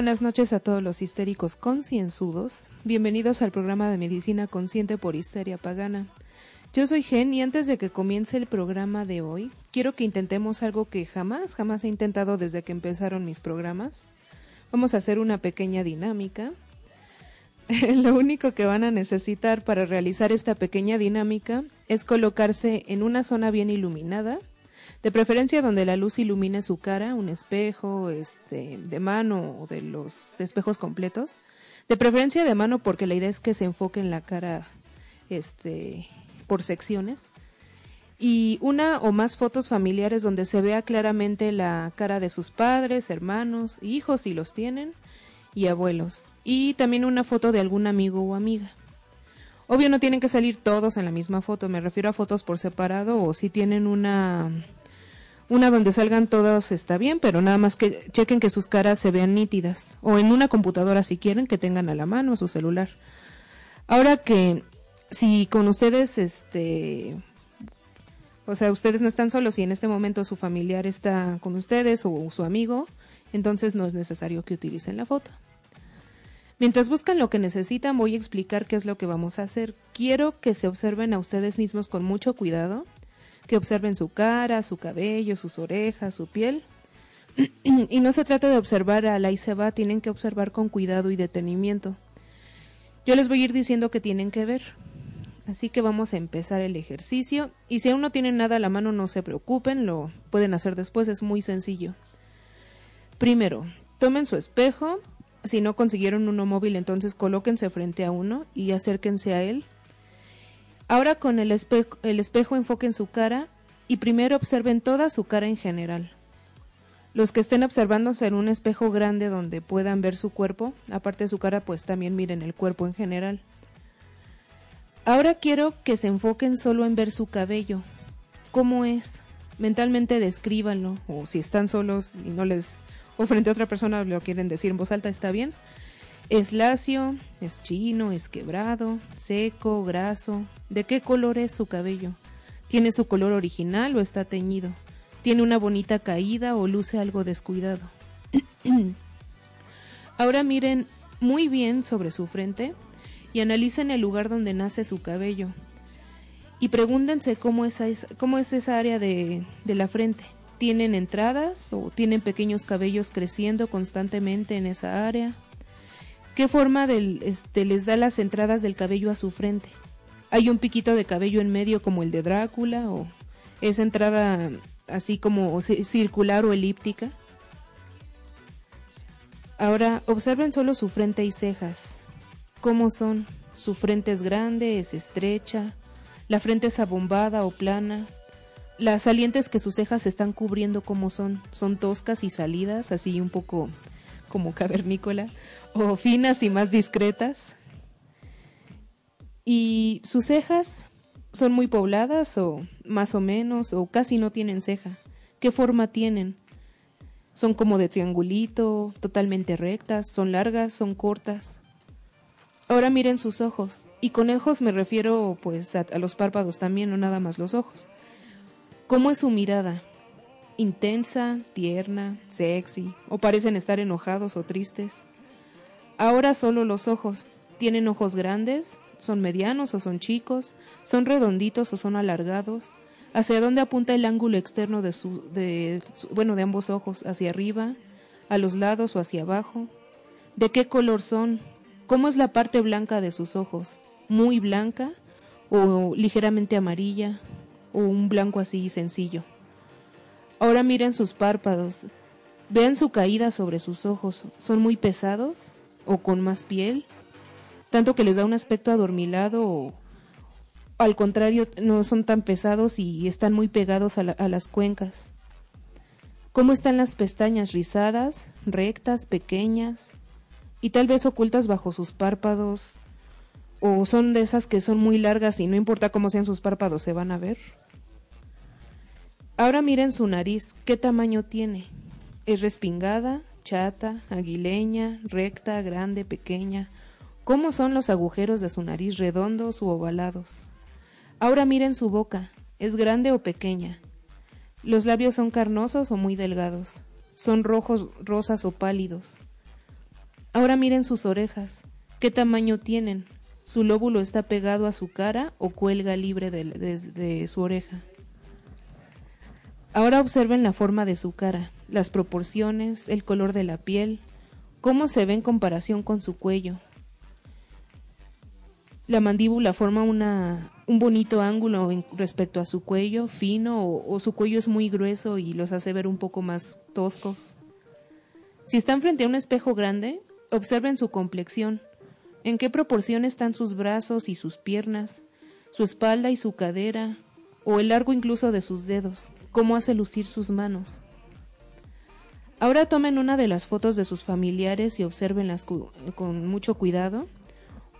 Buenas noches a todos los histéricos concienzudos. Bienvenidos al programa de Medicina Consciente por Histeria Pagana. Yo soy Gen y antes de que comience el programa de hoy, quiero que intentemos algo que jamás, jamás he intentado desde que empezaron mis programas. Vamos a hacer una pequeña dinámica. Lo único que van a necesitar para realizar esta pequeña dinámica es colocarse en una zona bien iluminada, de preferencia donde la luz ilumine su cara, un espejo, este, de mano o de los espejos completos. De preferencia de mano porque la idea es que se enfoque en la cara, este, por secciones. Y una o más fotos familiares donde se vea claramente la cara de sus padres, hermanos, hijos si los tienen, y abuelos. Y también una foto de algún amigo o amiga. Obvio no tienen que salir todos en la misma foto, me refiero a fotos por separado o si tienen una una donde salgan todos está bien, pero nada más que chequen que sus caras se vean nítidas. O en una computadora si quieren, que tengan a la mano su celular. Ahora que si con ustedes, este, o sea, ustedes no están solos y en este momento su familiar está con ustedes o su amigo, entonces no es necesario que utilicen la foto. Mientras buscan lo que necesitan, voy a explicar qué es lo que vamos a hacer. Quiero que se observen a ustedes mismos con mucho cuidado que observen su cara, su cabello, sus orejas, su piel. y no se trata de observar a la y se va, tienen que observar con cuidado y detenimiento. Yo les voy a ir diciendo que tienen que ver. Así que vamos a empezar el ejercicio y si aún no tienen nada a la mano no se preocupen, lo pueden hacer después, es muy sencillo. Primero, tomen su espejo, si no consiguieron uno móvil entonces colóquense frente a uno y acérquense a él Ahora con el espejo, enfoquen su cara y primero observen toda su cara en general. Los que estén observándose en un espejo grande donde puedan ver su cuerpo, aparte de su cara, pues también miren el cuerpo en general. Ahora quiero que se enfoquen solo en ver su cabello. ¿Cómo es? Mentalmente descríbanlo, o si están solos y no les, o frente a otra persona lo quieren decir en voz alta, está bien. Es lacio, es chino, es quebrado, seco, graso. ¿De qué color es su cabello? ¿Tiene su color original o está teñido? ¿Tiene una bonita caída o luce algo descuidado? Ahora miren muy bien sobre su frente y analicen el lugar donde nace su cabello. Y pregúntense cómo es, cómo es esa área de, de la frente. ¿Tienen entradas o tienen pequeños cabellos creciendo constantemente en esa área? ¿Qué forma este, les da las entradas del cabello a su frente? ¿Hay un piquito de cabello en medio como el de Drácula o es entrada así como circular o elíptica? Ahora observen solo su frente y cejas. ¿Cómo son? Su frente es grande, es estrecha, la frente es abombada o plana. Las salientes que sus cejas están cubriendo, ¿cómo son? Son toscas y salidas, así un poco como cavernícola, o finas y más discretas. Y sus cejas son muy pobladas o más o menos o casi no tienen ceja. ¿Qué forma tienen? Son como de triangulito, totalmente rectas, son largas, son cortas. Ahora miren sus ojos, y con ojos me refiero pues a, a los párpados también, no nada más los ojos. ¿Cómo es su mirada? Intensa, tierna, sexy, o parecen estar enojados o tristes. Ahora solo los ojos. ¿Tienen ojos grandes? ¿Son medianos o son chicos? ¿Son redonditos o son alargados? ¿Hacia dónde apunta el ángulo externo de su, de, bueno, de ambos ojos? ¿Hacia arriba? ¿A los lados o hacia abajo? ¿De qué color son? ¿Cómo es la parte blanca de sus ojos? ¿Muy blanca? ¿O ligeramente amarilla? ¿O un blanco así sencillo? Ahora miren sus párpados. Vean su caída sobre sus ojos. ¿Son muy pesados? ¿O con más piel? tanto que les da un aspecto adormilado o al contrario no son tan pesados y están muy pegados a, a las cuencas. ¿Cómo están las pestañas rizadas, rectas, pequeñas y tal vez ocultas bajo sus párpados? ¿O son de esas que son muy largas y no importa cómo sean sus párpados se van a ver? Ahora miren su nariz, ¿qué tamaño tiene? ¿Es respingada, chata, aguileña, recta, grande, pequeña? ¿Cómo son los agujeros de su nariz redondos u ovalados? Ahora miren su boca, ¿es grande o pequeña? Los labios son carnosos o muy delgados, son rojos, rosas o pálidos. Ahora miren sus orejas, ¿qué tamaño tienen? ¿Su lóbulo está pegado a su cara o cuelga libre de, de su oreja? Ahora observen la forma de su cara, las proporciones, el color de la piel, cómo se ve en comparación con su cuello, la mandíbula forma una, un bonito ángulo respecto a su cuello, fino, o, su cuello es muy grueso y los hace ver un poco más toscos. Si están frente a un espejo grande, observen su complexión, en qué proporción están sus brazos y sus piernas, su espalda y su cadera, o el largo incluso de sus dedos, cómo hace lucir sus manos. Ahora tomen una de las fotos de sus familiares y observenlas con mucho cuidado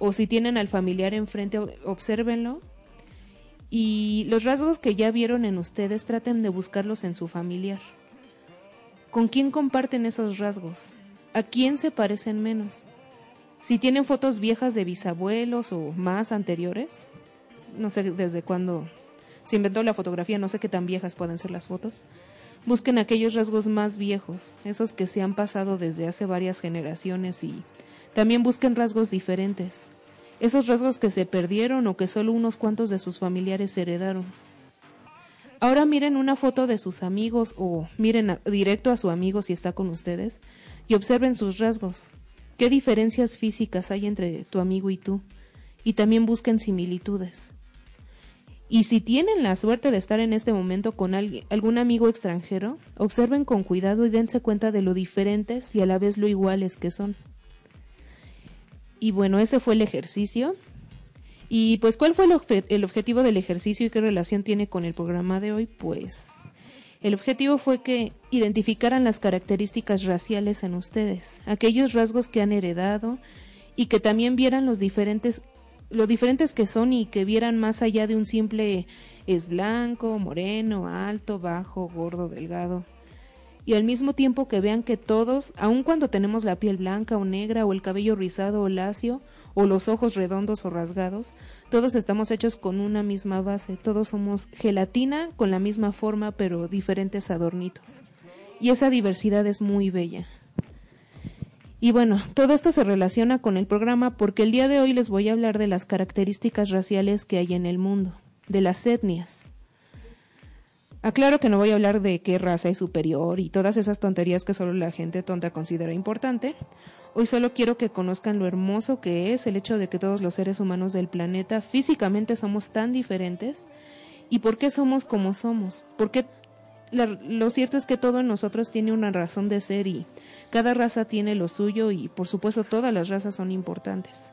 o si tienen al familiar enfrente, obsérvenlo. Y los rasgos que ya vieron en ustedes, traten de buscarlos en su familiar. ¿Con quién comparten esos rasgos? ¿A quién se parecen menos? Si tienen fotos viejas de bisabuelos o más anteriores, no sé desde cuándo se inventó la fotografía, no sé qué tan viejas pueden ser las fotos. Busquen aquellos rasgos más viejos, esos que se han pasado desde hace varias generaciones y también busquen rasgos diferentes, esos rasgos que se perdieron o que solo unos cuantos de sus familiares heredaron. Ahora miren una foto de sus amigos o miren directo a su amigo si está con ustedes y observen sus rasgos. ¿Qué diferencias físicas hay entre tu amigo y tú? Y también busquen similitudes. Y si tienen la suerte de estar en este momento con algún amigo extranjero, observen con cuidado y dense cuenta de lo diferentes y a la vez lo iguales que son. Y bueno, ese fue el ejercicio. Y pues, ¿cuál fue el, objetivo del ejercicio y qué relación tiene con el programa de hoy? Pues el objetivo fue que identificaran las características raciales en ustedes, aquellos rasgos que han heredado y que también vieran los diferentes lo diferentes que son y que vieran más allá de un simple es blanco, moreno, alto, bajo, gordo, delgado y al mismo tiempo que vean que todos, aun cuando tenemos la piel blanca o negra o el cabello rizado o lacio o los ojos redondos o rasgados, todos estamos hechos con una misma base, todos somos gelatina con la misma forma pero diferentes adornitos. Y esa diversidad es muy bella. Y bueno, todo esto se relaciona con el programa porque el día de hoy les voy a hablar de las características raciales que hay en el mundo, de las etnias. Aclaro que no voy a hablar de qué raza es superior y todas esas tonterías que solo la gente tonta considera importante. Hoy solo quiero que conozcan lo hermoso que es el hecho de que todos los seres humanos del planeta físicamente somos tan diferentes y por qué somos como somos. Porque lo cierto es que todo en nosotros tiene una razón de ser y cada raza tiene lo suyo y por supuesto todas las razas son importantes.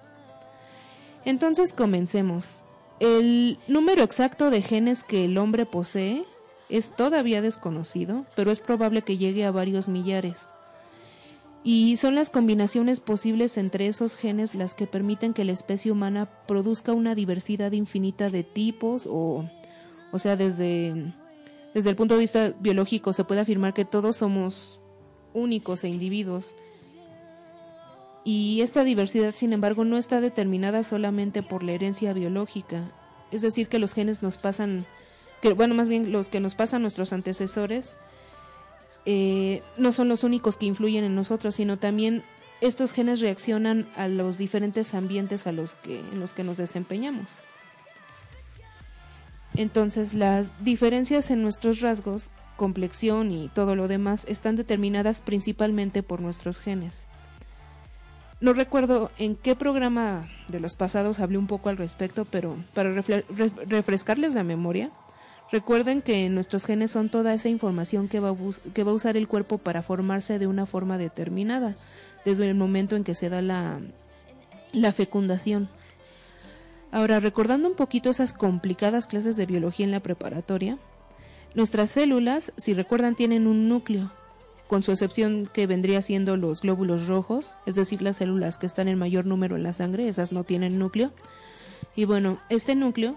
Entonces comencemos. El número exacto de genes que el hombre posee es todavía desconocido, pero es probable que llegue a varios millares. Y son las combinaciones posibles entre esos genes las que permiten que la especie humana produzca una diversidad infinita de tipos o, o sea, desde, desde el punto de vista biológico se puede afirmar que todos somos únicos e individuos. Y esta diversidad, sin embargo, no está determinada solamente por la herencia biológica, es decir, que los genes nos pasan que bueno, más bien los que nos pasan nuestros antecesores, eh, no son los únicos que influyen en nosotros, sino también estos genes reaccionan a los diferentes ambientes a los que, en los que nos desempeñamos. Entonces, las diferencias en nuestros rasgos, complexión y todo lo demás están determinadas principalmente por nuestros genes. No recuerdo en qué programa de los pasados hablé un poco al respecto, pero para refrescarles la memoria, Recuerden que nuestros genes son toda esa información que va, a que va a usar el cuerpo para formarse de una forma determinada, desde el momento en que se da la, la fecundación. Ahora, recordando un poquito esas complicadas clases de biología en la preparatoria, nuestras células, si recuerdan, tienen un núcleo, con su excepción que vendría siendo los glóbulos rojos, es decir, las células que están en mayor número en la sangre, esas no tienen núcleo. Y bueno, este núcleo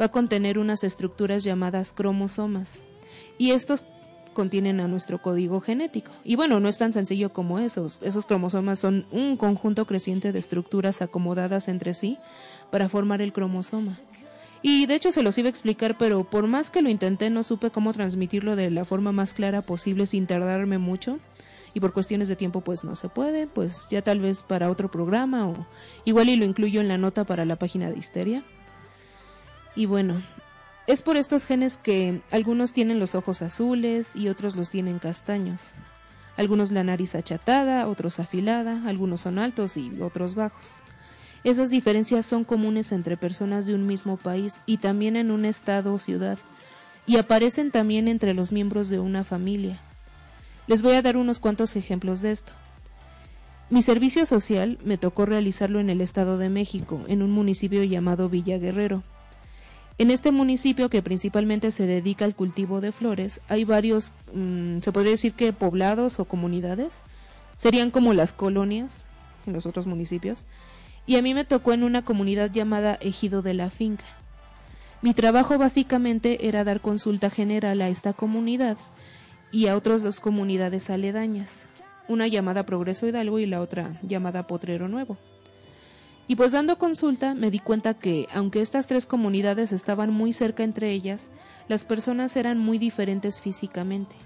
va a contener unas estructuras llamadas cromosomas. Y estos contienen a nuestro código genético. Y bueno, no es tan sencillo como esos. Esos cromosomas son un conjunto creciente de estructuras acomodadas entre sí para formar el cromosoma. Y de hecho se los iba a explicar, pero por más que lo intenté no supe cómo transmitirlo de la forma más clara posible sin tardarme mucho. Y por cuestiones de tiempo pues no se puede, pues ya tal vez para otro programa o igual y lo incluyo en la nota para la página de Histeria. Y bueno, es por estos genes que algunos tienen los ojos azules y otros los tienen castaños. Algunos la nariz achatada, otros afilada, algunos son altos y otros bajos. Esas diferencias son comunes entre personas de un mismo país y también en un estado o ciudad, y aparecen también entre los miembros de una familia. Les voy a dar unos cuantos ejemplos de esto. Mi servicio social me tocó realizarlo en el Estado de México, en un municipio llamado Villa Guerrero. En este municipio, que principalmente se dedica al cultivo de flores, hay varios, mm, se podría decir que poblados o comunidades, serían como las colonias en los otros municipios, y a mí me tocó en una comunidad llamada Ejido de la Finca. Mi trabajo básicamente era dar consulta general a esta comunidad y a otras dos comunidades aledañas, una llamada Progreso Hidalgo y la otra llamada Potrero Nuevo. Y pues dando consulta me di cuenta que, aunque estas tres comunidades estaban muy cerca entre ellas, las personas eran muy diferentes físicamente.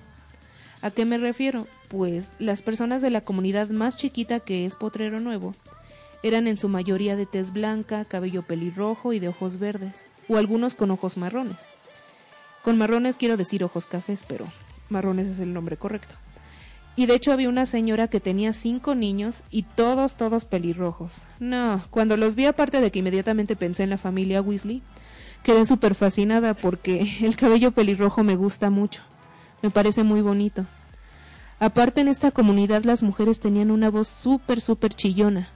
¿A qué me refiero? Pues las personas de la comunidad más chiquita que es Potrero Nuevo eran en su mayoría de tez blanca, cabello pelirrojo y de ojos verdes, o algunos con ojos marrones. Con marrones quiero decir ojos cafés, pero marrones es el nombre correcto. Y de hecho había una señora que tenía cinco niños y todos, todos pelirrojos. No, cuando los vi aparte de que inmediatamente pensé en la familia Weasley, quedé súper fascinada porque el cabello pelirrojo me gusta mucho. Me parece muy bonito. Aparte en esta comunidad las mujeres tenían una voz súper, súper chillona.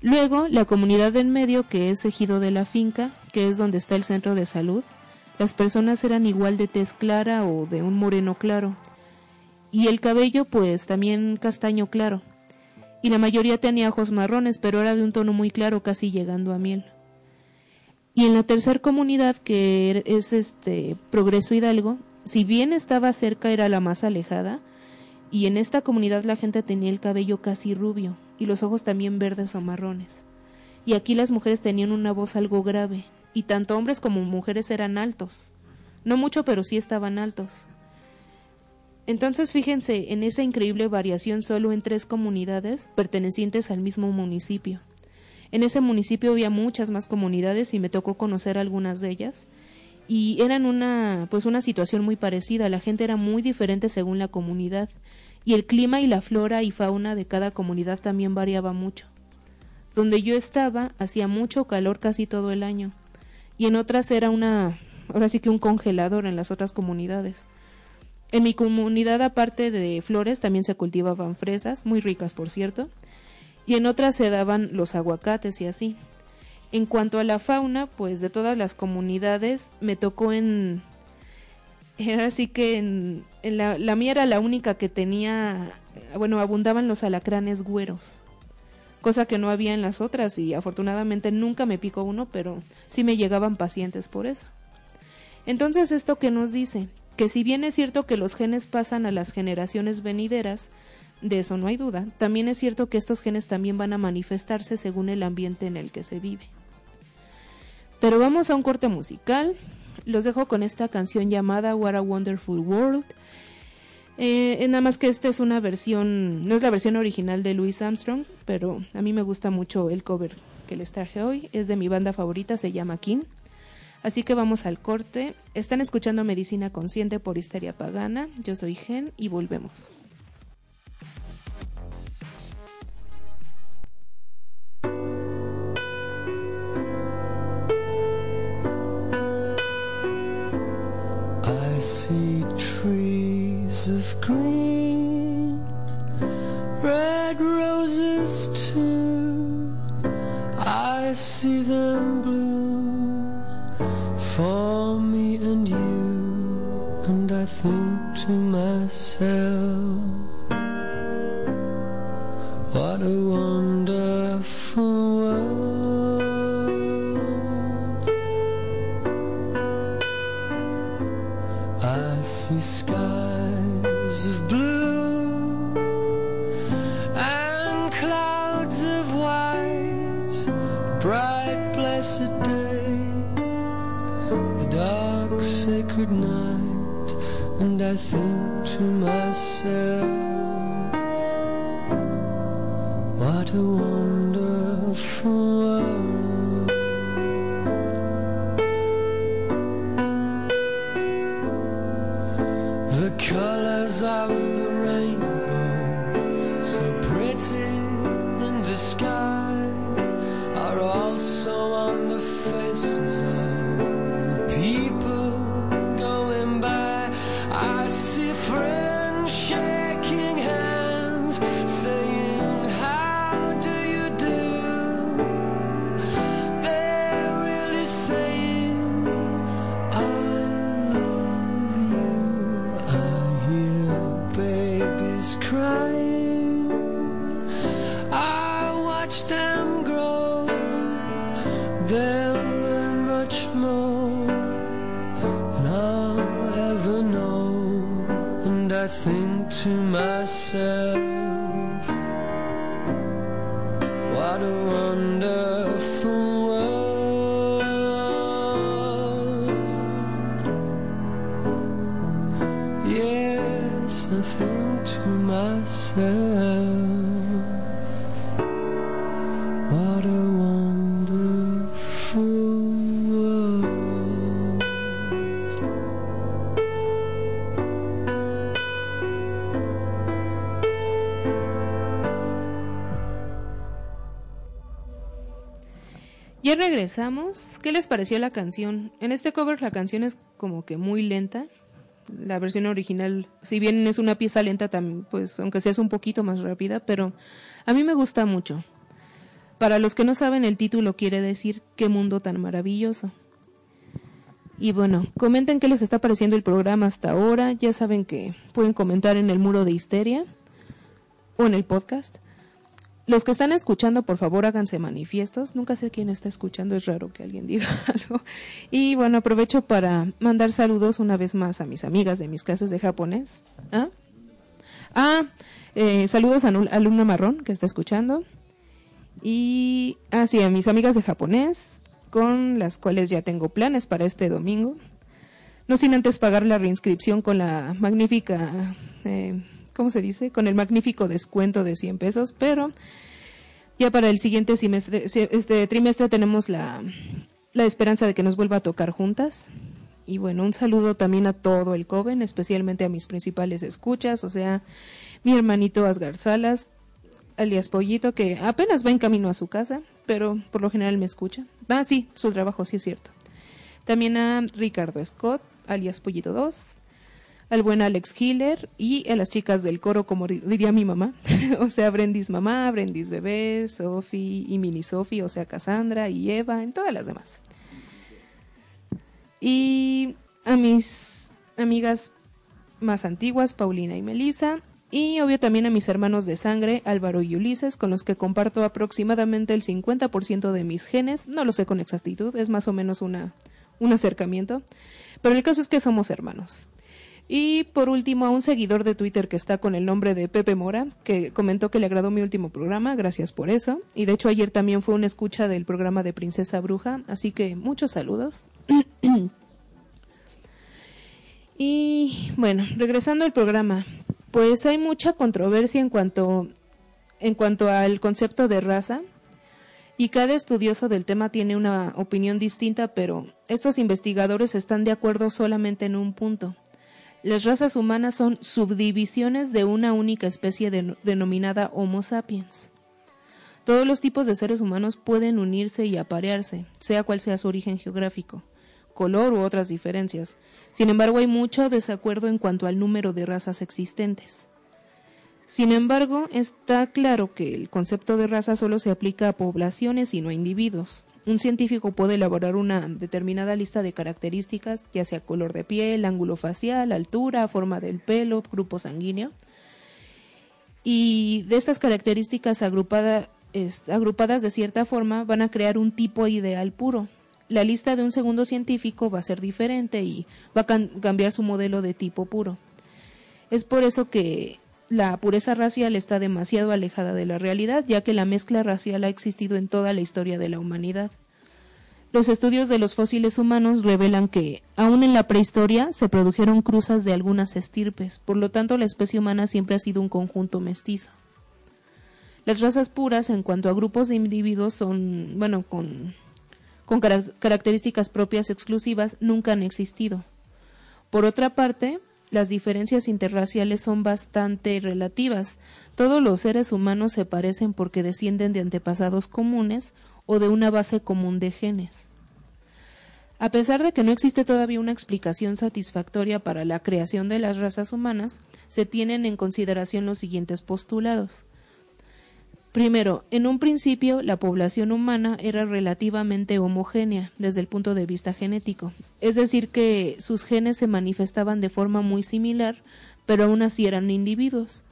Luego, la comunidad en medio, que es ejido de la finca, que es donde está el centro de salud, las personas eran igual de tez clara o de un moreno claro. Y el cabello, pues, también castaño claro. Y la mayoría tenía ojos marrones, pero era de un tono muy claro, casi llegando a miel. Y en la tercera comunidad, que er, es este Progreso Hidalgo, si bien estaba cerca, era la más alejada, y en esta comunidad la gente tenía el cabello casi rubio, y los ojos también verdes o marrones. Y aquí las mujeres tenían una voz algo grave, y tanto hombres como mujeres eran altos. No mucho, pero sí estaban altos. Entonces fíjense en esa increíble variación solo en tres comunidades pertenecientes al mismo municipio. En ese municipio había muchas más comunidades y me tocó conocer algunas de ellas y eran una pues una situación muy parecida, la gente era muy diferente según la comunidad y el clima y la flora y fauna de cada comunidad también variaba mucho. Donde yo estaba hacía mucho calor casi todo el año y en otras era una ahora sí que un congelador en las otras comunidades. En mi comunidad aparte de flores también se cultivaban fresas, muy ricas por cierto, y en otras se daban los aguacates y así. En cuanto a la fauna, pues de todas las comunidades me tocó en era así que en, la, la, mía era la única que tenía, bueno, abundaban los alacranes güeros, cosa que no había en las otras y afortunadamente nunca me picó uno, pero sí me llegaban pacientes por eso. Entonces, ¿esto que nos dice? Que si bien es cierto que los genes pasan a las generaciones venideras, de eso no hay duda, también es cierto que estos genes también van a manifestarse según el ambiente en el que se vive. Pero vamos a un corte musical los dejo con esta canción llamada What a Wonderful World. Eh, nada más que esta es una versión, no es la versión original de Louis Armstrong, pero a mí me gusta mucho el cover que les traje hoy. Es de mi banda favorita, se llama King. Así que vamos al corte. Están escuchando Medicina Consciente por Histeria Pagana. Yo soy Gen y volvemos. see trees of green, red roses too. I see them bloom for me and you, and I think to myself, to myself, what a wonderful regresamos. ¿Qué les pareció la canción? En este cover la canción es como que muy lenta. La versión original, si bien es una pieza lenta, tam- pues aunque sea un poquito más rápida, pero a mí me gusta mucho. Para los que no saben, el título quiere decir qué mundo tan maravilloso. Y bueno, comenten qué les está pareciendo el programa hasta ahora. Ya saben que pueden comentar en el muro de histeria o en el podcast. Los que están escuchando, por favor, háganse manifiestos. Nunca sé quién está escuchando, es raro que alguien diga algo. Y bueno, aprovecho para mandar saludos una vez más a mis amigas de mis clases de japonés. ¿Ah? Ah, eh, saludos a un alumno marrón que está escuchando. Y, ah, sí, a mis amigas de japonés, con las cuales ya tengo planes para este domingo. No sin antes pagar la reinscripción con la magnífica, eh, ¿cómo se dice? Con el magnífico descuento de 100 pesos, pero ya para el siguiente este trimestre tenemos la, la esperanza de que nos vuelva a tocar juntas. Y bueno, un saludo también a todo el Coven, especialmente a mis principales escuchas, o sea, mi hermanito Asgar Salas, alias Pollito, que apenas va en camino a su casa, pero por lo general me escucha. Ah, sí, su trabajo sí es cierto. También a Ricardo Scott, alias Pollito 2, al buen Alex Hiller y a las chicas del coro, como diría mi mamá. o sea, Brendis mamá, Brendis bebé, Sophie y mini Sophie, o sea, Cassandra y Eva, y todas las demás. Y a mis amigas más antiguas, Paulina y Melissa, y obvio también a mis hermanos de sangre, Álvaro y Ulises, con los que comparto aproximadamente el 50% de mis genes, no lo sé con exactitud, es más o menos una, un acercamiento, pero el caso es que somos hermanos. Y por último, a un seguidor de Twitter que está con el nombre de Pepe Mora, que comentó que le agradó mi último programa, gracias por eso. Y de hecho ayer también fue una escucha del programa de Princesa Bruja, así que muchos saludos. y bueno, regresando al programa, pues hay mucha controversia en cuanto, en cuanto al concepto de raza. Y cada estudioso del tema tiene una opinión distinta, pero estos investigadores están de acuerdo solamente en un punto. Las razas humanas son subdivisiones de una única especie de- denominada Homo sapiens. Todos los tipos de seres humanos pueden unirse y aparearse, sea cual sea su origen geográfico, color u otras diferencias. Sin embargo, hay mucho desacuerdo en cuanto al número de razas existentes. Sin embargo, está claro que el concepto de raza solo se aplica a poblaciones y no a individuos. Un científico puede elaborar una determinada lista de características, ya sea color de piel, ángulo facial, altura, forma del pelo, grupo sanguíneo. Y de estas características agrupadas de cierta forma van a crear un tipo ideal puro. La lista de un segundo científico va a ser diferente y va a cambiar su modelo de tipo puro. Es por eso que la pureza racial está demasiado alejada de la realidad, ya que la mezcla racial ha existido en toda la historia de la humanidad. Los estudios de los fósiles humanos revelan que, aun en la prehistoria, se produjeron cruzas de algunas estirpes, por lo tanto la especie humana siempre ha sido un conjunto mestizo. Las razas puras en cuanto a grupos de individuos son, bueno, con, con características propias exclusivas, nunca han existido. Por otra parte, las diferencias interraciales son bastante relativas. Todos los seres humanos se parecen porque descienden de antepasados comunes o de una base común de genes. A pesar de que no existe todavía una explicación satisfactoria para la creación de las razas humanas, se tienen en consideración los siguientes postulados. Primero, en un principio la población humana era relativamente homogénea desde el punto de vista genético, es decir, que sus genes se manifestaban de forma muy similar, pero aún así eran individuos.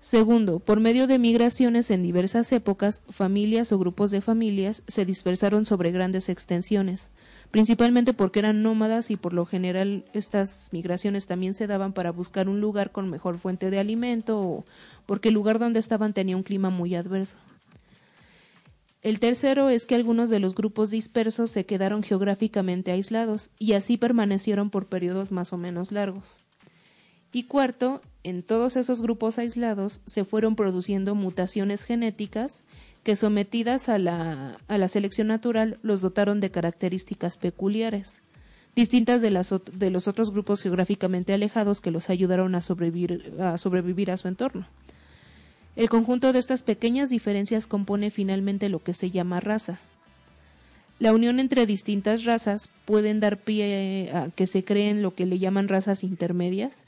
Segundo, por medio de migraciones en diversas épocas, familias o grupos de familias se dispersaron sobre grandes extensiones, principalmente porque eran nómadas y por lo general estas migraciones también se daban para buscar un lugar con mejor fuente de alimento o porque el lugar donde estaban tenía un clima muy adverso. El tercero es que algunos de los grupos dispersos se quedaron geográficamente aislados y así permanecieron por periodos más o menos largos. Y cuarto, en todos esos grupos aislados se fueron produciendo mutaciones genéticas que sometidas a la, a la selección natural los dotaron de características peculiares, distintas de, las, de los otros grupos geográficamente alejados que los ayudaron a sobrevivir a, sobrevivir a su entorno. El conjunto de estas pequeñas diferencias compone finalmente lo que se llama raza. La unión entre distintas razas pueden dar pie a que se creen lo que le llaman razas intermedias,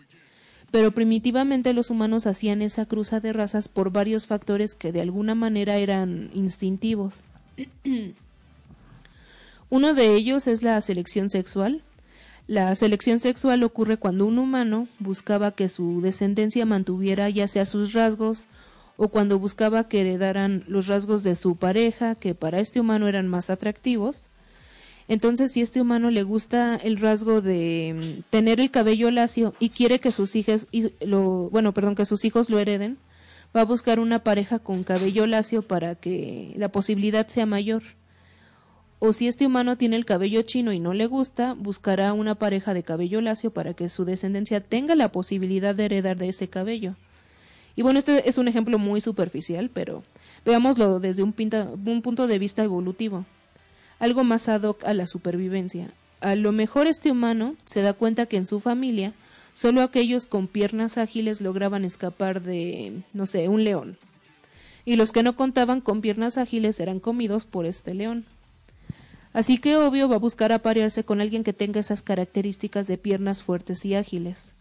pero primitivamente los humanos hacían esa cruza de razas por varios factores que de alguna manera eran instintivos. Uno de ellos es la selección sexual. La selección sexual ocurre cuando un humano buscaba que su descendencia mantuviera ya sea sus rasgos o cuando buscaba que heredaran los rasgos de su pareja, que para este humano eran más atractivos. Entonces, si este humano le gusta el rasgo de mm, tener el cabello lacio y quiere que sus hijos lo, bueno, perdón, que sus hijos lo hereden, va a buscar una pareja con cabello lacio para que la posibilidad sea mayor. O si este humano tiene el cabello chino y no le gusta, buscará una pareja de cabello lacio para que su descendencia tenga la posibilidad de heredar de ese cabello. Y bueno, este es un ejemplo muy superficial, pero veámoslo desde un punto de vista evolutivo, algo más ad hoc a la supervivencia. A lo mejor este humano se da cuenta que en su familia solo aquellos con piernas ágiles lograban escapar de, no sé, un león. Y los que no contaban con piernas ágiles eran comidos por este león. Así que obvio va a buscar aparearse con alguien que tenga esas características de piernas fuertes y ágiles.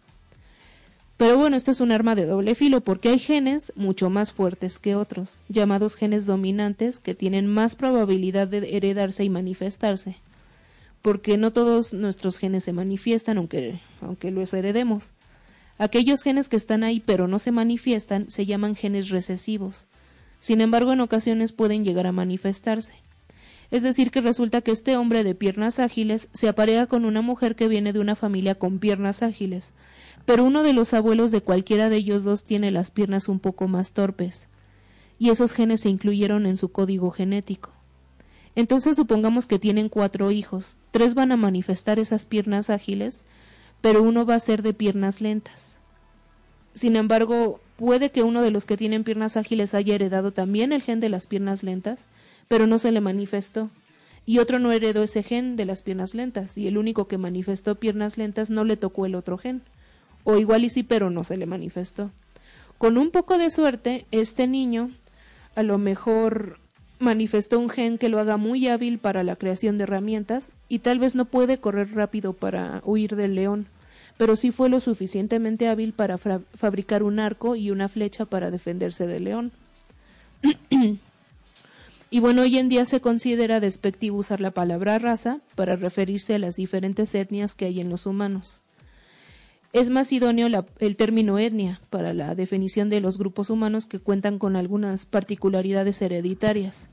Pero bueno, esto es un arma de doble filo porque hay genes mucho más fuertes que otros, llamados genes dominantes, que tienen más probabilidad de heredarse y manifestarse. Porque no todos nuestros genes se manifiestan aunque, aunque los heredemos. Aquellos genes que están ahí pero no se manifiestan se llaman genes recesivos. Sin embargo, en ocasiones pueden llegar a manifestarse. Es decir, que resulta que este hombre de piernas ágiles se aparea con una mujer que viene de una familia con piernas ágiles, pero uno de los abuelos de cualquiera de ellos dos tiene las piernas un poco más torpes, y esos genes se incluyeron en su código genético. Entonces supongamos que tienen cuatro hijos, tres van a manifestar esas piernas ágiles, pero uno va a ser de piernas lentas. Sin embargo, puede que uno de los que tienen piernas ágiles haya heredado también el gen de las piernas lentas, pero no se le manifestó. Y otro no heredó ese gen de las piernas lentas, y el único que manifestó piernas lentas no le tocó el otro gen o igual y sí, pero no se le manifestó. Con un poco de suerte, este niño a lo mejor manifestó un gen que lo haga muy hábil para la creación de herramientas y tal vez no puede correr rápido para huir del león, pero sí fue lo suficientemente hábil para fabricar un arco y una flecha para defenderse del león. y bueno, hoy en día se considera despectivo usar la palabra raza para referirse a las diferentes etnias que hay en los humanos. Es más idóneo el término etnia para la definición de los grupos humanos que cuentan con algunas particularidades hereditarias.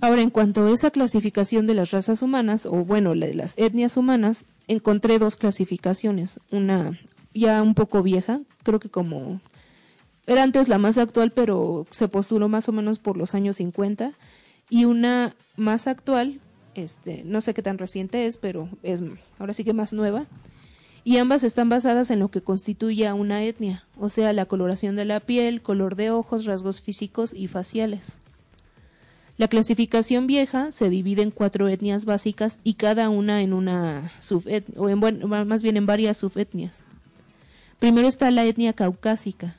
Ahora, en cuanto a esa clasificación de las razas humanas, o bueno, de las etnias humanas, encontré dos clasificaciones. Una ya un poco vieja, creo que como era antes la más actual, pero se postuló más o menos por los años 50, y una más actual, este, no sé qué tan reciente es, pero es ahora sí que más nueva, y ambas están basadas en lo que constituye a una etnia, o sea, la coloración de la piel, color de ojos, rasgos físicos y faciales. La clasificación vieja se divide en cuatro etnias básicas y cada una en una subetnia, o en, más bien en varias subetnias. Primero está la etnia caucásica.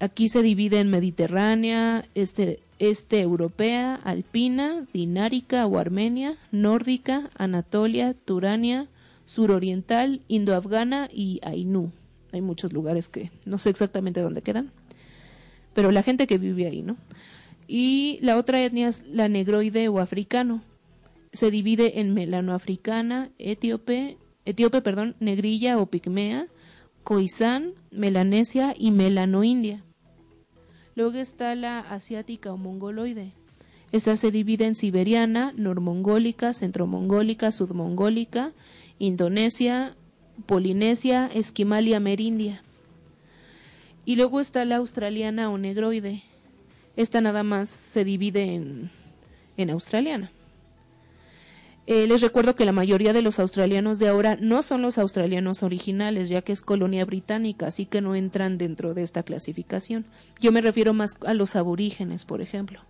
Aquí se divide en mediterránea, este, este europea, alpina, dinárica o armenia, nórdica, anatolia, turania, suroriental, indoafgana y ainú. Hay muchos lugares que no sé exactamente dónde quedan, pero la gente que vive ahí, ¿no? Y la otra etnia es la negroide o africano. Se divide en melanoafricana, etíope, etíope, perdón, negrilla o pigmea, coizán, melanesia y melanoindia. Luego está la asiática o mongoloide. Esta se divide en siberiana, normongólica, centromongólica, sudmongólica, indonesia, polinesia, esquimal y amerindia. Y luego está la australiana o negroide. Esta nada más se divide en, en australiana. Eh, les recuerdo que la mayoría de los australianos de ahora no son los australianos originales, ya que es colonia británica, así que no entran dentro de esta clasificación. Yo me refiero más a los aborígenes, por ejemplo.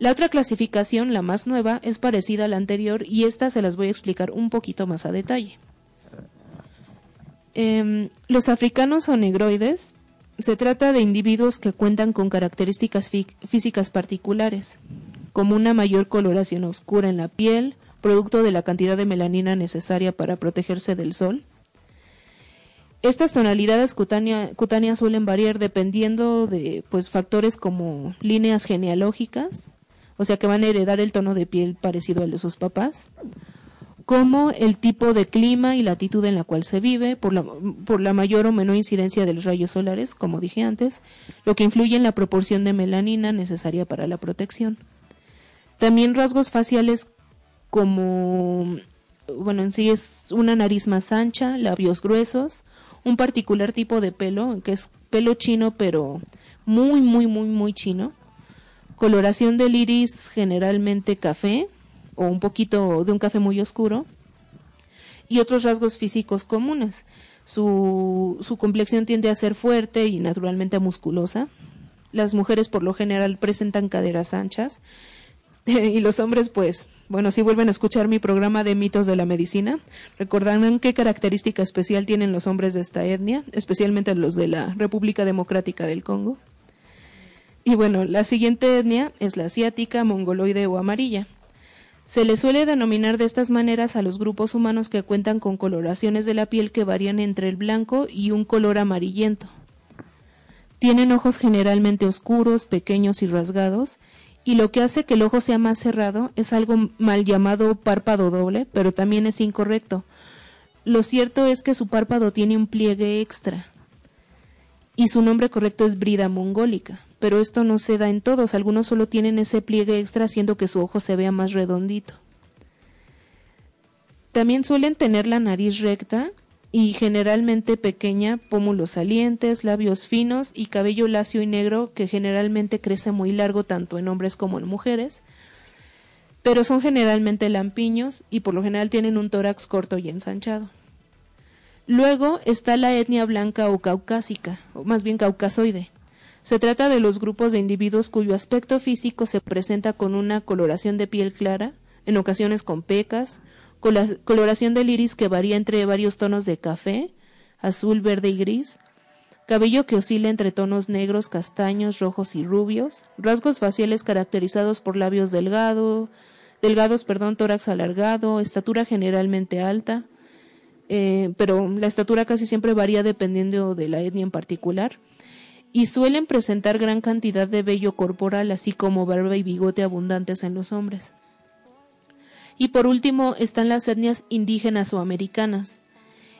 La otra clasificación, la más nueva, es parecida a la anterior y esta se las voy a explicar un poquito más a detalle. Em, los africanos o negroides se trata de individuos que cuentan con características físicas particulares, como una mayor coloración oscura en la piel, producto de la cantidad de melanina necesaria para protegerse del sol. Estas tonalidades cutáneas suelen variar dependiendo de pues, factores como líneas genealógicas, o sea que van a heredar el tono de piel parecido al de sus papás, como el tipo de clima y latitud en la cual se vive, por la, por la mayor o menor incidencia de los rayos solares, como dije antes, lo que influye en la proporción de melanina necesaria para la protección. También rasgos faciales como, bueno, en sí es una nariz más ancha, labios gruesos, un particular tipo de pelo, que es pelo chino, pero muy, muy, muy, muy chino. Coloración del iris generalmente café, o un poquito de un café muy oscuro, y otros rasgos físicos comunes. Su, su complexión tiende a ser fuerte y naturalmente musculosa. Las mujeres por lo general presentan caderas anchas y los hombres, pues, bueno, si vuelven a escuchar mi programa de mitos de la medicina, recordarán qué característica especial tienen los hombres de esta etnia, especialmente los de la República Democrática del Congo. Y bueno, la siguiente etnia es la asiática, mongoloide o amarilla. Se le suele denominar de estas maneras a los grupos humanos que cuentan con coloraciones de la piel que varían entre el blanco y un color amarillento. Tienen ojos generalmente oscuros, pequeños y rasgados, y lo que hace que el ojo sea más cerrado es algo mal llamado párpado doble, pero también es incorrecto. Lo cierto es que su párpado tiene un pliegue extra, y su nombre correcto es brida mongólica pero esto no se da en todos, algunos solo tienen ese pliegue extra haciendo que su ojo se vea más redondito. También suelen tener la nariz recta y generalmente pequeña, pómulos salientes, labios finos y cabello lacio y negro que generalmente crece muy largo tanto en hombres como en mujeres, pero son generalmente lampiños y por lo general tienen un tórax corto y ensanchado. Luego está la etnia blanca o caucásica, o más bien caucasoide. Se trata de los grupos de individuos cuyo aspecto físico se presenta con una coloración de piel clara, en ocasiones con pecas, coloración del iris que varía entre varios tonos de café, azul, verde y gris, cabello que oscila entre tonos negros, castaños, rojos y rubios, rasgos faciales caracterizados por labios delgado, delgados, perdón, tórax alargado, estatura generalmente alta, eh, pero la estatura casi siempre varía dependiendo de la etnia en particular, y suelen presentar gran cantidad de vello corporal, así como barba y bigote abundantes en los hombres. Y por último están las etnias indígenas o americanas.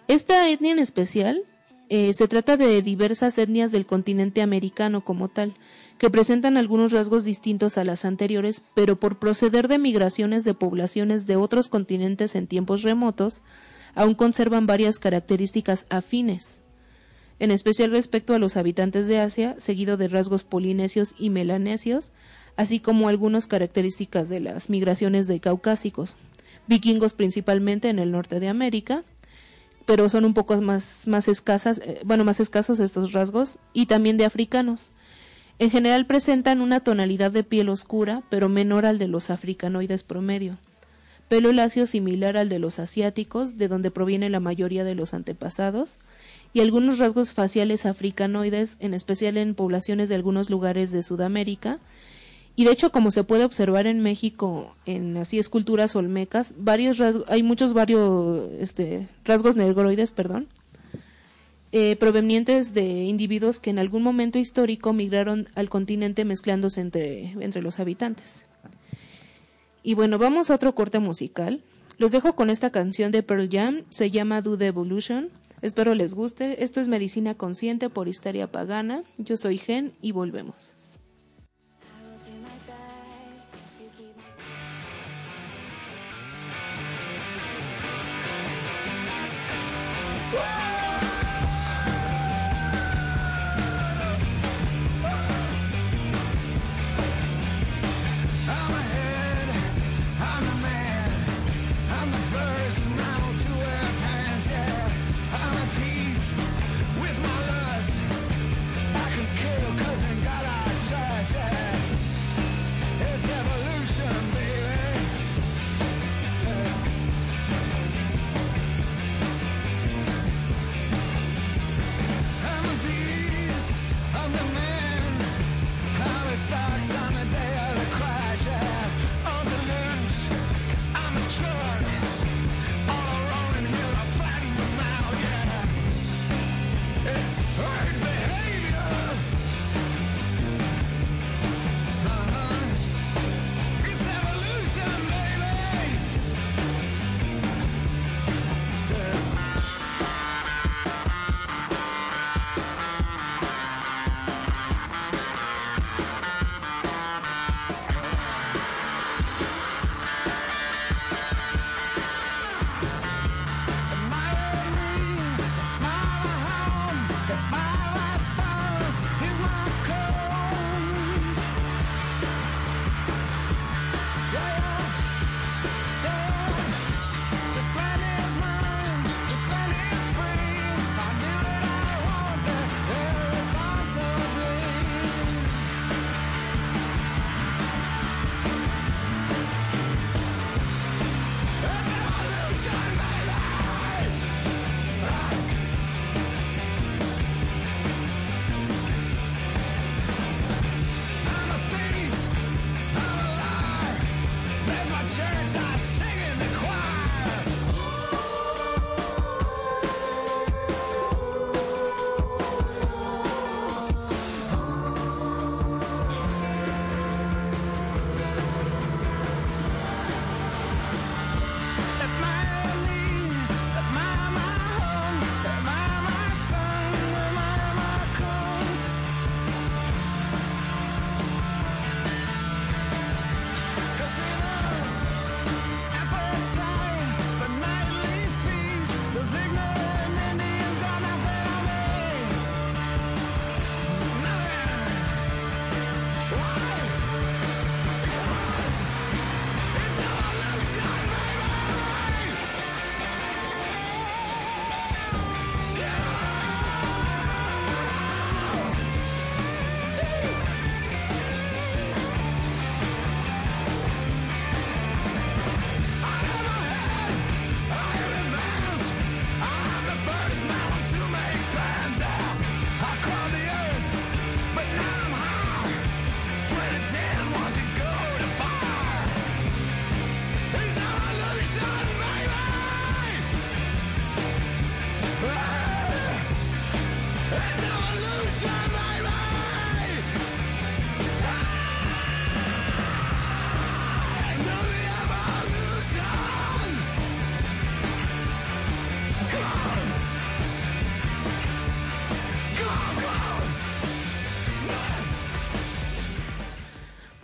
Esta etnia en especial eh, se trata de diversas etnias del continente americano como tal, que presentan algunos rasgos distintos a las anteriores, pero por proceder de migraciones de poblaciones de otros continentes en tiempos remotos, aún conservan varias características afines, en especial respecto a los habitantes de Asia, seguido de rasgos polinesios y melanesios, así como algunas características de las migraciones de caucásicos, vikingos principalmente en el norte de América, pero son un poco más, más escasas, eh, bueno, más escasos estos rasgos, y también de africanos. En general presentan una tonalidad de piel oscura, pero menor al de los africanoides promedio. Pelo lacio similar al de los asiáticos, de donde proviene la mayoría de los antepasados, y algunos rasgos faciales africanoides, en especial en poblaciones de algunos lugares de Sudamérica, y de hecho, como se puede observar en México, en así esculturas olmecas, varios rasgos, hay muchos varios este, rasgos negroides, perdón, eh, provenientes de individuos que en algún momento histórico migraron al continente mezclándose entre, entre los habitantes. Y bueno, vamos a otro corte musical. Los dejo con esta canción de Pearl Jam, se llama Do the Evolution. Espero les guste. Esto es Medicina Consciente por Histeria Pagana. Yo soy Gen y volvemos.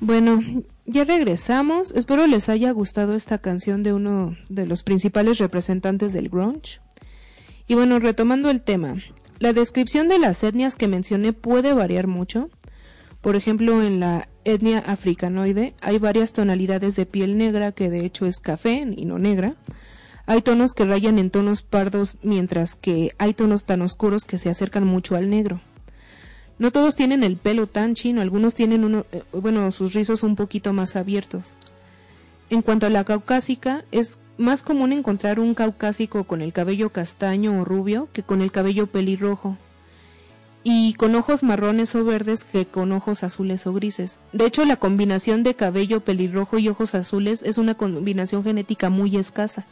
Bueno, ya regresamos. Espero les haya gustado esta canción de uno de los principales representantes del grunge. Y bueno, retomando el tema, la descripción de las etnias que mencioné puede variar mucho. Por ejemplo, en la etnia africanoide hay varias tonalidades de piel negra que de hecho es café y no negra. Hay tonos que rayan en tonos pardos mientras que hay tonos tan oscuros que se acercan mucho al negro. No todos tienen el pelo tan chino, algunos tienen uno, eh, bueno, sus rizos un poquito más abiertos. En cuanto a la caucásica, es más común encontrar un caucásico con el cabello castaño o rubio que con el cabello pelirrojo. Y con ojos marrones o verdes que con ojos azules o grises. De hecho, la combinación de cabello pelirrojo y ojos azules es una combinación genética muy escasa.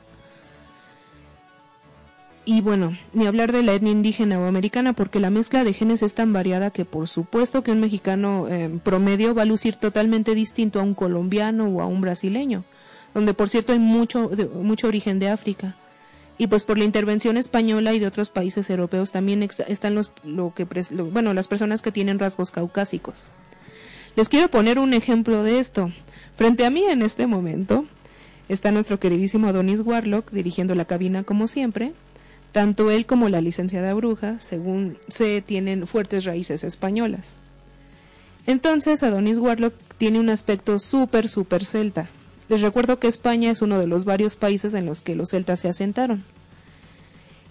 Y bueno, ni hablar de la etnia indígena o americana, porque la mezcla de genes es tan variada que por supuesto que un mexicano eh, promedio va a lucir totalmente distinto a un colombiano o a un brasileño, donde por cierto hay mucho, mucho origen de África. Y pues por la intervención española y de otros países europeos también están los, lo que, bueno, las personas que tienen rasgos caucásicos. Les quiero poner un ejemplo de esto. Frente a mí en este momento está nuestro queridísimo Adonis Warlock dirigiendo la cabina como siempre tanto él como la licenciada Bruja, según se tienen fuertes raíces españolas. Entonces, Adonis Warlock tiene un aspecto súper, súper celta. Les recuerdo que España es uno de los varios países en los que los celtas se asentaron.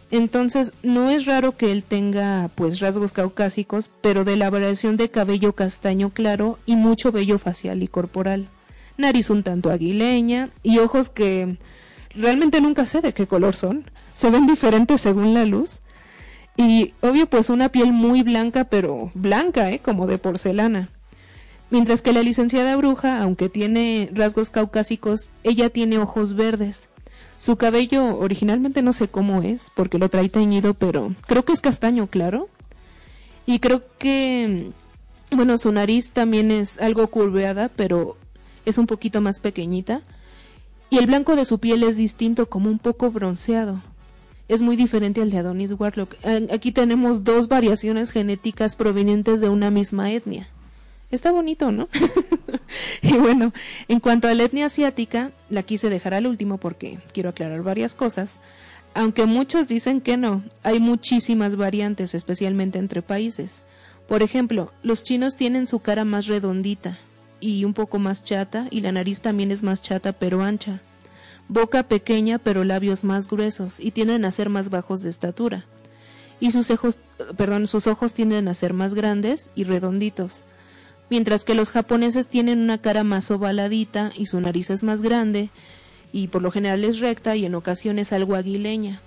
Entonces, no es raro que él tenga, pues, rasgos caucásicos, pero de la variación de cabello castaño claro y mucho vello facial y corporal. Nariz un tanto aguileña y ojos que realmente nunca sé de qué color son se ven diferentes según la luz. Y obvio, pues una piel muy blanca, pero blanca, ¿eh? Como de porcelana. Mientras que la licenciada bruja, aunque tiene rasgos caucásicos, ella tiene ojos verdes. Su cabello originalmente no sé cómo es, porque lo trae teñido, pero creo que es castaño claro. Y creo que, bueno, su nariz también es algo curveada, pero es un poquito más pequeñita. Y el blanco de su piel es distinto, como un poco bronceado es muy diferente al de Adonis Warlock. Aquí tenemos dos variaciones genéticas provenientes de una misma etnia. Está bonito, ¿no? y bueno, en cuanto a la etnia asiática, la quise dejar al último porque quiero aclarar varias cosas. Aunque muchos dicen que no, hay muchísimas variantes, especialmente entre países. Por ejemplo, los chinos tienen su cara más redondita y un poco más chata, y la nariz también es más chata pero ancha boca pequeña pero labios más gruesos y tienden a ser más bajos de estatura. Y sus ojos, sus ojos tienden a ser más grandes y redonditos. Mientras que los japoneses tienen una cara más ovaladita y su nariz es más grande y por lo general es recta y en ocasiones algo aguileña.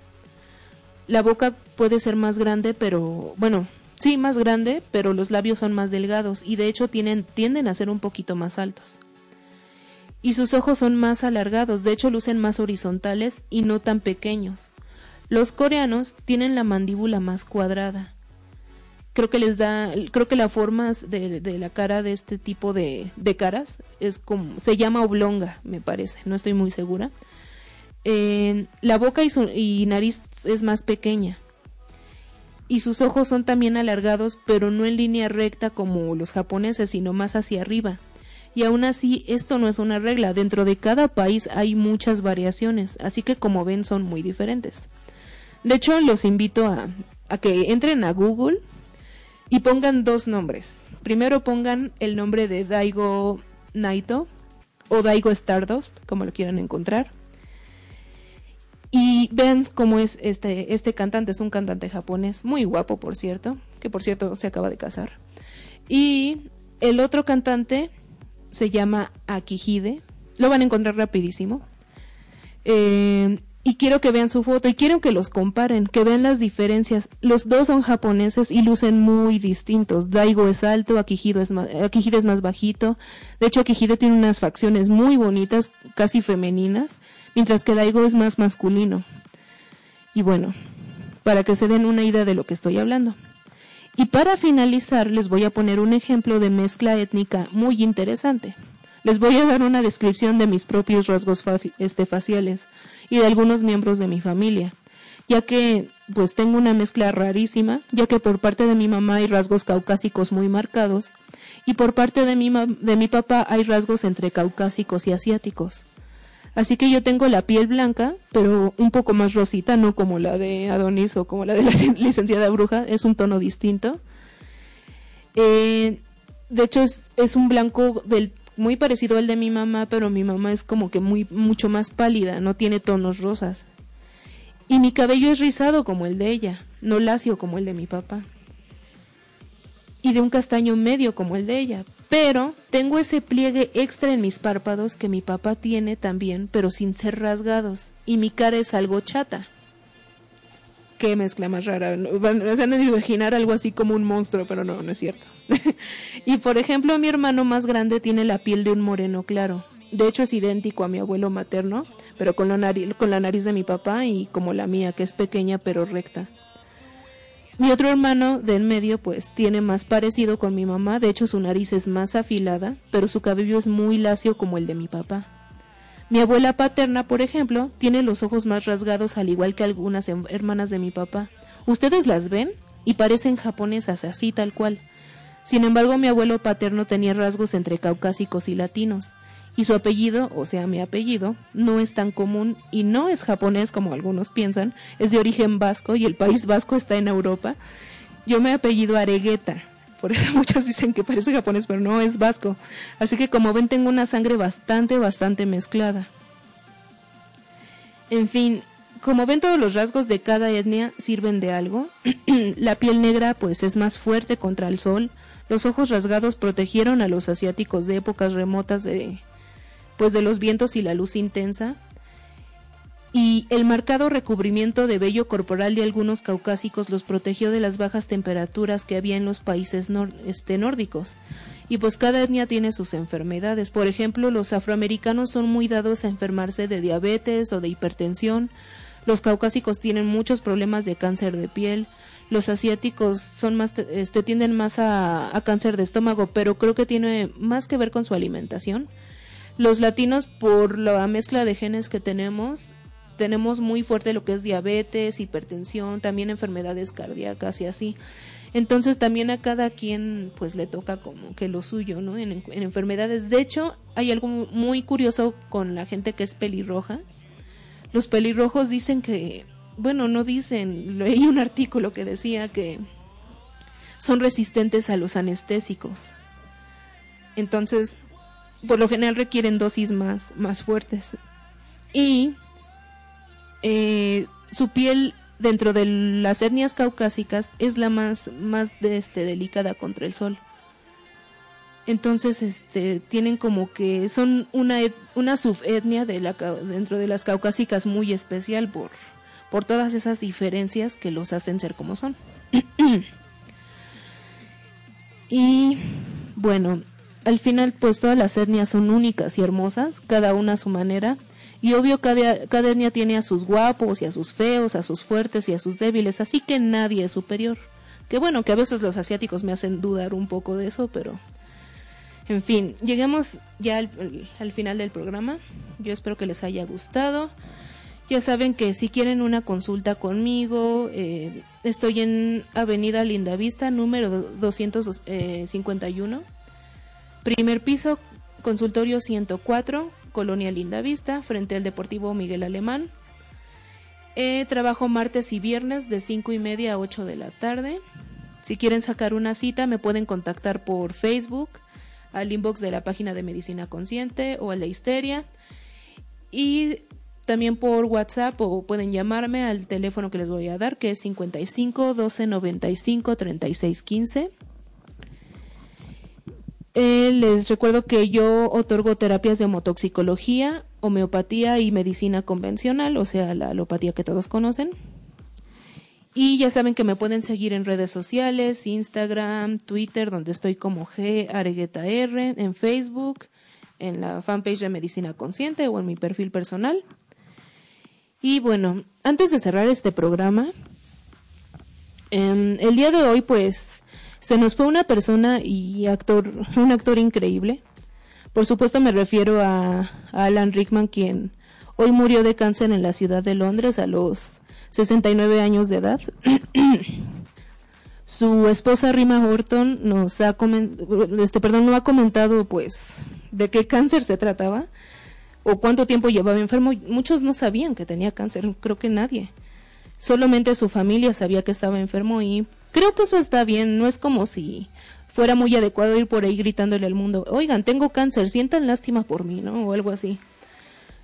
La boca puede ser más grande, pero bueno, sí, más grande, pero los labios son más delgados y de hecho tienen, tienden a ser un poquito más altos y sus ojos son más alargados, de hecho lucen más horizontales y no tan pequeños. Los coreanos tienen la mandíbula más cuadrada. Creo que les da, creo que la forma de, la cara de este tipo de, caras es como, se llama oblonga, me parece, no estoy muy segura. la boca y, su, y nariz es más pequeña. Y sus ojos son también alargados, pero no en línea recta como los japoneses, sino más hacia arriba y aún así esto no es una regla. Dentro de cada país hay muchas variaciones, así que como ven son muy diferentes. De hecho, los invito a, que entren a Google y pongan dos nombres. Primero pongan el nombre de Daigo Naito o Daigo Stardust, como lo quieran encontrar. Y vean cómo es este, este cantante, es un cantante japonés, muy guapo por cierto, que por cierto se acaba de casar. Y el otro cantante se llama Akihide. Lo van a encontrar rapidísimo. Eh, y quiero que vean su foto y quiero que los comparen, que vean las diferencias. Los dos son japoneses y lucen muy distintos. Daigo es alto, Akihide es más, Akihide es más bajito. De hecho, Akihide tiene unas facciones muy bonitas, casi femeninas, mientras que Daigo es más masculino. Y bueno, para que se den una idea de lo que estoy hablando. Y para finalizar les voy a poner un ejemplo de mezcla étnica muy interesante. Les voy a dar una descripción de mis propios rasgos este, faciales y de algunos miembros de mi familia, ya que pues tengo una mezcla rarísima, ya que por parte de mi mamá hay rasgos caucásicos muy marcados y por parte de mi, de mi papá hay rasgos entre caucásicos y asiáticos. Así que yo tengo la piel blanca, pero un poco más rosita, no como la de Adonis o como la de la licenciada bruja, es un tono distinto. Eh, de hecho es, un blanco muy parecido al de mi mamá, pero mi mamá es como que muy mucho más pálida, no tiene tonos rosas. Y mi cabello es rizado como el de ella, no lacio como el de mi papá. Y de un castaño medio como el de ella. Pero tengo ese pliegue extra en mis párpados que mi papá tiene también, pero sin ser rasgados. Y mi cara es algo chata. Qué mezcla más rara. Se han de imaginar algo así como un monstruo, pero no, no es cierto. y por ejemplo, mi hermano más grande tiene la piel de un moreno claro. De hecho, es idéntico a mi abuelo materno, pero con la, nariz, con la nariz de mi papá y como la mía, que es pequeña pero recta. Mi otro hermano de en medio, pues, tiene más parecido con mi mamá, de hecho su nariz es más afilada, pero su cabello es muy lacio como el de mi papá. Mi abuela paterna, por ejemplo, tiene los ojos más rasgados al igual que algunas hermanas de mi papá. Ustedes las ven y parecen japonesas, así tal cual. Sin embargo, mi abuelo paterno tenía rasgos entre caucásicos y latinos y su apellido, o sea, mi apellido, no es tan común y no es japonés como algunos piensan, es de origen vasco y el país vasco está en Europa. Yo me apellido Aregueta, por eso muchos dicen que parece japonés, pero no es vasco. Así que como ven tengo una sangre bastante, bastante mezclada. En fin, como ven todos los rasgos de cada etnia sirven de algo. la piel negra pues es más fuerte contra el sol. Los ojos rasgados protegieron a los asiáticos de épocas remotas de pues de los vientos y la luz intensa, y el marcado recubrimiento de vello corporal de algunos caucásicos los protegió de las bajas temperaturas que había en los países este, nórdicos. Y pues cada etnia tiene sus enfermedades. Por ejemplo, los afroamericanos son muy dados a enfermarse de diabetes o de hipertensión. Los caucásicos tienen muchos problemas de cáncer de piel. Los asiáticos son más, este, tienden más a, a cáncer de estómago, pero creo que tiene más que ver con su alimentación. Los latinos, por la mezcla de genes que tenemos, tenemos muy fuerte lo que es diabetes, hipertensión, también enfermedades cardíacas y así. Entonces también a cada quien pues le toca como que lo suyo, ¿no? En, en, enfermedades. De hecho, hay algo muy curioso con la gente que es pelirroja. Los pelirrojos dicen que, bueno, no dicen, leí un artículo que decía que son resistentes a los anestésicos. Entonces, por lo general requieren dosis más, más fuertes. Y eh, su piel dentro de las etnias caucásicas es la más, más de este, delicada contra el sol. Entonces, este, tienen como que son una, una subetnia de la, dentro de las caucásicas muy especial por, por todas esas diferencias que los hacen ser como son. y bueno, al final pues todas las etnias son únicas y hermosas, cada una a su manera, y obvio cada, etnia tiene a sus guapos y a sus feos, a sus fuertes y a sus débiles, así que nadie es superior. Que bueno, que a veces los asiáticos me hacen dudar un poco de eso, pero... En fin, lleguemos ya al, al final del programa. Yo espero que les haya gustado. Ya saben que si quieren una consulta conmigo, eh, estoy en Avenida Lindavista, número 251 Primer piso, consultorio 104, Colonia Linda Vista, frente al Deportivo Miguel Alemán. Eh, trabajo martes y viernes de 5 y media a 8 de la tarde. Si quieren sacar una cita, me pueden contactar por Facebook, al inbox de la página de Medicina Consciente o al de Histeria. Y también por WhatsApp o pueden llamarme al teléfono que les voy a dar, que es 55 12 95 36 15. Eh, les recuerdo que yo otorgo terapias de homotoxicología, homeopatía y medicina convencional, o sea, la alopatía que todos conocen. Y ya saben que me pueden seguir en redes sociales, Instagram, Twitter, donde estoy como G Aregueta R, en Facebook, en la fanpage de Medicina Consciente o en mi perfil personal. Y bueno, antes de cerrar este programa, em, el día de hoy pues se nos fue una persona y actor, un actor increíble. Por supuesto me refiero a, Alan Rickman, quien hoy murió de cáncer en la ciudad de Londres a los 69 años de edad. Su esposa Rima Horton nos ha este, perdón, no ha comentado pues de qué cáncer se trataba o cuánto tiempo llevaba enfermo. Muchos no sabían que tenía cáncer, creo que nadie. Solamente su familia sabía que estaba enfermo y creo que eso está bien, no es como si fuera muy adecuado ir por ahí gritándole al mundo, oigan, tengo cáncer, sientan lástima por mí, ¿no? O algo así.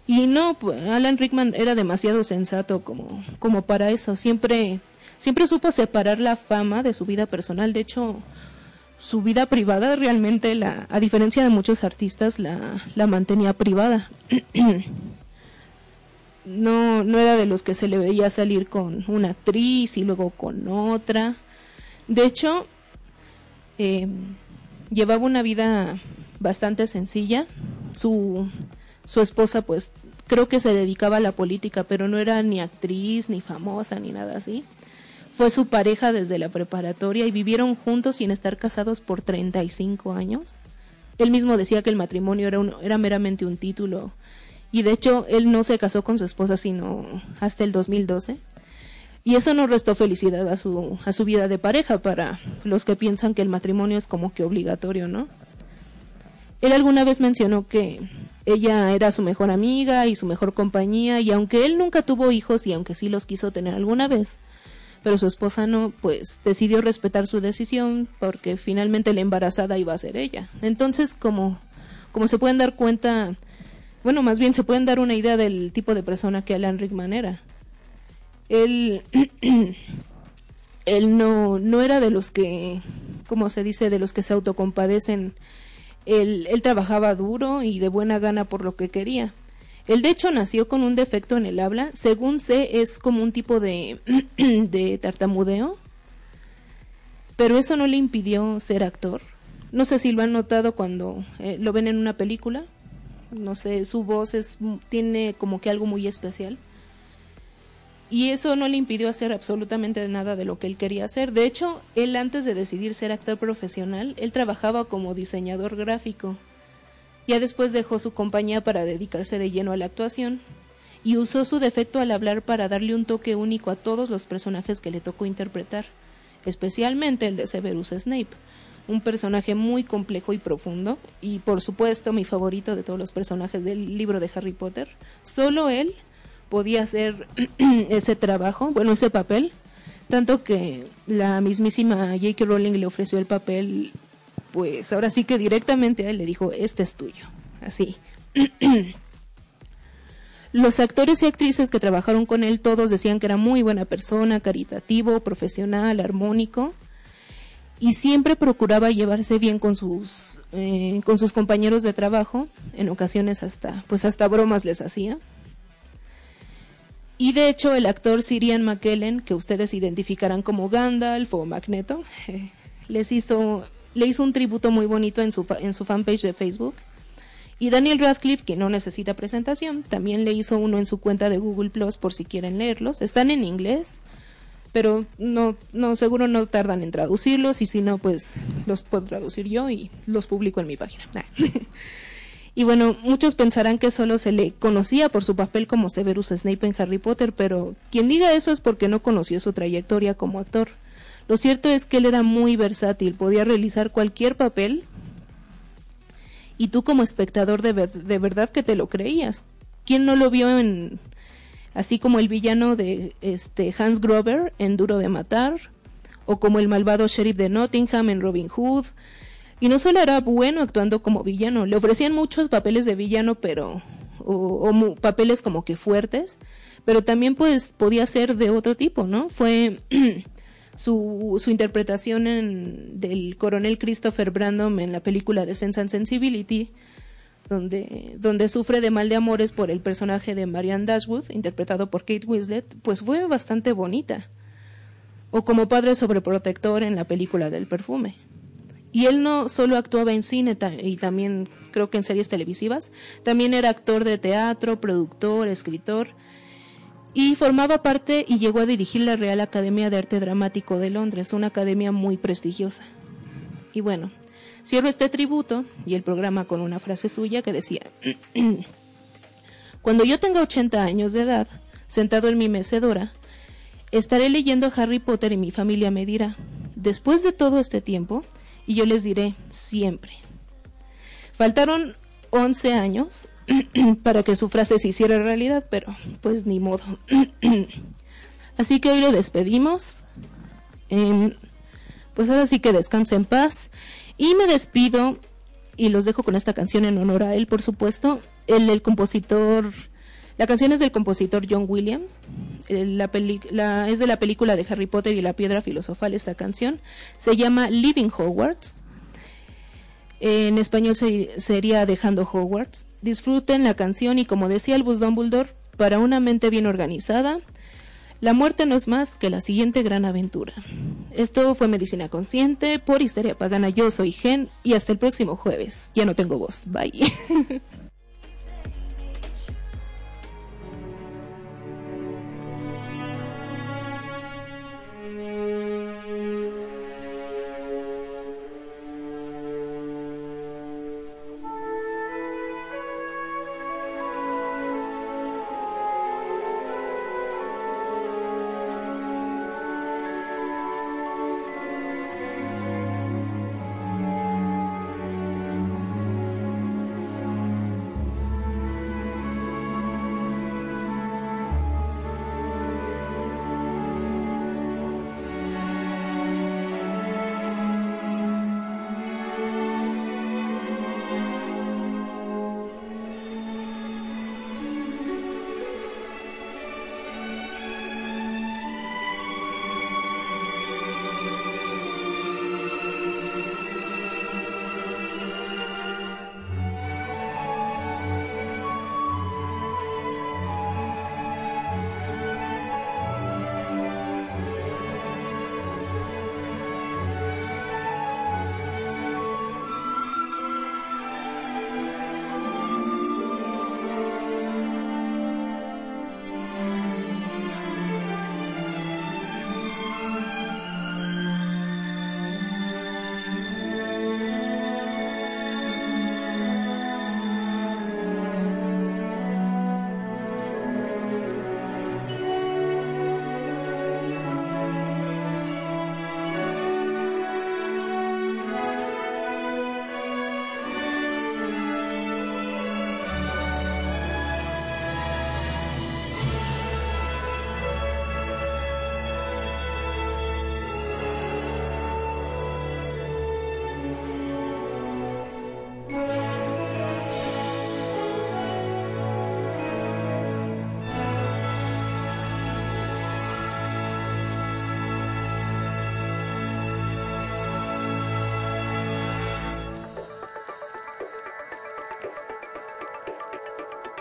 Y no, pues, Alan Rickman era demasiado sensato como, como para eso. Siempre, siempre supo separar la fama de su vida personal. De hecho, su vida privada realmente, la, a diferencia de muchos artistas, la, la mantenía privada. no, no era de los que se le veía salir con una actriz y luego con otra. De hecho, eh, llevaba una vida bastante sencilla. Su, su esposa, pues, creo que se dedicaba a la política, pero no era ni actriz, ni famosa, ni nada así. Fue su pareja desde la preparatoria y vivieron juntos sin estar casados por 35 años. Él mismo decía que el matrimonio era, un, era meramente un título y de hecho él no se casó con su esposa sino hasta el 2012 y eso no restó felicidad a su, a su vida de pareja para los que piensan que el matrimonio es como que obligatorio, ¿no? Él alguna vez mencionó que ella era su mejor amiga y su mejor compañía y aunque él nunca tuvo hijos y aunque sí los quiso tener alguna vez, pero su esposa no, pues decidió respetar su decisión porque finalmente la embarazada iba a ser ella. Entonces, como, como se pueden dar cuenta, bueno, más bien se pueden dar una idea del tipo de persona que Alan Rickman era él, él no, no era de los que, como se dice, de los que se autocompadecen. Él, él trabajaba duro y de buena gana por lo que quería. Él de hecho nació con un defecto en el habla, según sé es como un tipo de, de tartamudeo, pero eso no le impidió ser actor. No sé si lo han notado cuando eh, lo ven en una película, no sé, su voz es, tiene como que algo muy especial y eso no le impidió hacer absolutamente nada de lo que él quería hacer. De hecho, él antes de decidir ser actor profesional, él trabajaba como diseñador gráfico. Ya después dejó su compañía para dedicarse de lleno a la actuación y usó su defecto al hablar para darle un toque único a todos los personajes que le tocó interpretar, especialmente el de Severus Snape, un personaje muy complejo y profundo y por supuesto mi favorito de todos los personajes del libro de Harry Potter. Solo él podía hacer ese trabajo, bueno, ese papel, tanto que la mismísima J.K. Rowling le ofreció el papel, pues ahora sí que directamente a él le dijo, este es tuyo, así. Los actores y actrices que trabajaron con él todos decían que era muy buena persona, caritativo, profesional, armónico y siempre procuraba llevarse bien con sus eh, con sus compañeros de trabajo. En ocasiones hasta pues hasta bromas les hacía. Y de hecho el actor Sirian McKellen, que ustedes identificarán como Gandalf o Magneto, les hizo, le hizo un tributo muy bonito en su, en su fanpage de Facebook. Y Daniel Radcliffe, que no necesita presentación, también le hizo uno en su cuenta de Google Plus por si quieren leerlos. Están en inglés, pero no, no seguro no tardan en traducirlos y si no, pues los puedo traducir yo y los publico en mi página. Y bueno, muchos pensarán que solo se le conocía por su papel como Severus Snape en Harry Potter, pero quien diga eso es porque no conoció su trayectoria como actor. Lo cierto es que él era muy versátil, podía realizar cualquier papel y tú como espectador de, de verdad que te lo creías. ¿Quién no lo vio en así como el villano de este Hans Grover en Duro de matar o como el malvado sheriff de Nottingham en Robin Hood? Y no solo era bueno actuando como villano, le ofrecían muchos papeles de villano, pero o, papeles como que fuertes, pero también pues podía ser de otro tipo, ¿no? Fue su, su interpretación en, del coronel Christopher Brandon en la película de Sense and Sensibility, donde, donde sufre de mal de amores por el personaje de Marianne Dashwood, interpretado por Kate Winslet, pues fue bastante bonita. O como padre sobreprotector en la película del perfume. Y él no solo actuaba en cine y también creo que en series televisivas, también era actor de teatro, productor, escritor y formaba parte y llegó a dirigir la Real Academia de Arte Dramático de Londres, una academia muy prestigiosa. Y bueno, cierro este tributo y el programa con una frase suya que decía, Cuando yo tenga 80 años de edad, sentado en mi mecedora, Estaré leyendo Harry Potter y mi familia me dirá, después de todo este tiempo, y yo les diré, siempre. Faltaron 11 años para que su frase se hiciera realidad, pero pues ni modo. Así que hoy lo despedimos. Em, pues ahora sí que descanse en paz. Y me despido y los dejo con esta canción en honor a él, por supuesto. El, el compositor, la canción es del compositor John Williams. La, es de la película de Harry Potter y la piedra filosofal esta canción. Se llama Living Hogwarts. En español se, sería Dejando Hogwarts. Disfruten la canción y como decía el Bus Dumbledore, para una mente bien organizada, la muerte no es más que la siguiente gran aventura. Esto fue Medicina Consciente por Histeria Pagana. Yo soy Gen y hasta el próximo jueves. Ya no tengo voz. Bye.